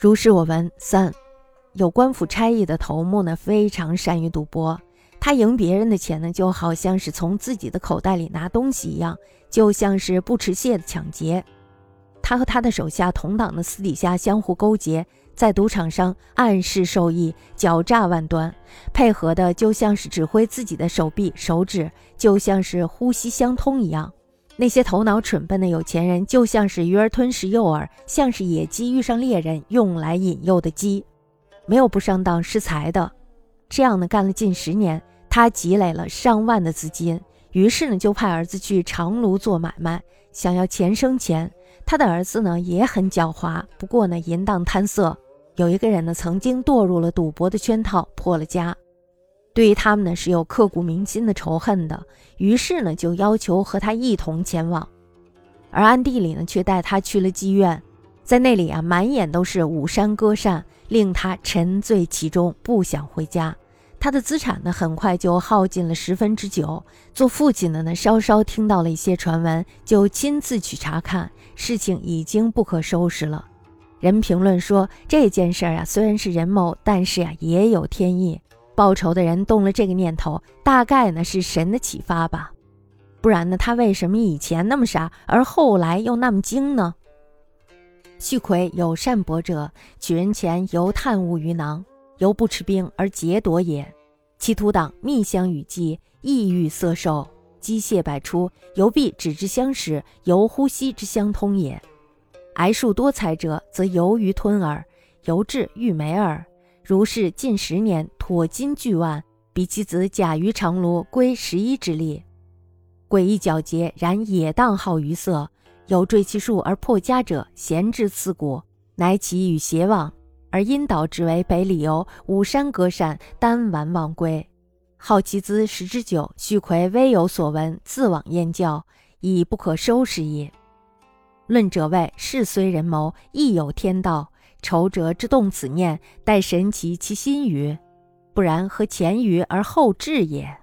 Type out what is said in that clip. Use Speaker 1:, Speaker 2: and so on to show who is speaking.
Speaker 1: 如是我闻。三，有官府差役的头目呢，非常善于赌博。他赢别人的钱呢，就好像是从自己的口袋里拿东西一样，就像是不持械的抢劫。他和他的手下同党的私底下相互勾结，在赌场上暗示受益，狡诈万端，配合的就像是指挥自己的手臂、手指，就像是呼吸相通一样。那些头脑蠢笨的有钱人，就像是鱼儿吞食诱饵，像是野鸡遇上猎人用来引诱的鸡，没有不上当失财的。这样呢，干了近十年，他积累了上万的资金，于是呢，就派儿子去长芦做买卖，想要钱生钱。他的儿子呢，也很狡猾，不过呢，淫荡贪色。有一个人呢，曾经堕入了赌博的圈套，破了家。对于他们呢是有刻骨铭心的仇恨的，于是呢就要求和他一同前往，而暗地里呢却带他去了妓院，在那里啊满眼都是舞山歌扇，令他沉醉其中，不想回家。他的资产呢很快就耗尽了十分之九。做父亲的呢稍稍听到了一些传闻，就亲自去查看，事情已经不可收拾了。人评论说这件事啊虽然是人谋，但是呀也有天意。报仇的人动了这个念头，大概呢是神的启发吧，不然呢他为什么以前那么傻，而后来又那么精呢？旭魁有善博者，取人钱犹探物于囊，犹不持兵而劫夺也。其徒党密相与计，意欲色受，机械百出，犹必指之相识，犹呼吸之相通也。癌数多财者，则由于吞耳，由智欲美耳。如是近十年，妥金巨万，比其子假于长庐，归十一之力。诡异皎洁，然野荡好于色。有坠其树而破家者，贤之刺骨，乃其与邪妄，而因导之为北里游，五山隔山，单玩忘归。好其资十之久，须魁微有所闻，自往燕教，已不可收拾也。论者谓：事虽人谋，亦有天道。仇者之动此念，待神奇其心于，不然何前于而后至也？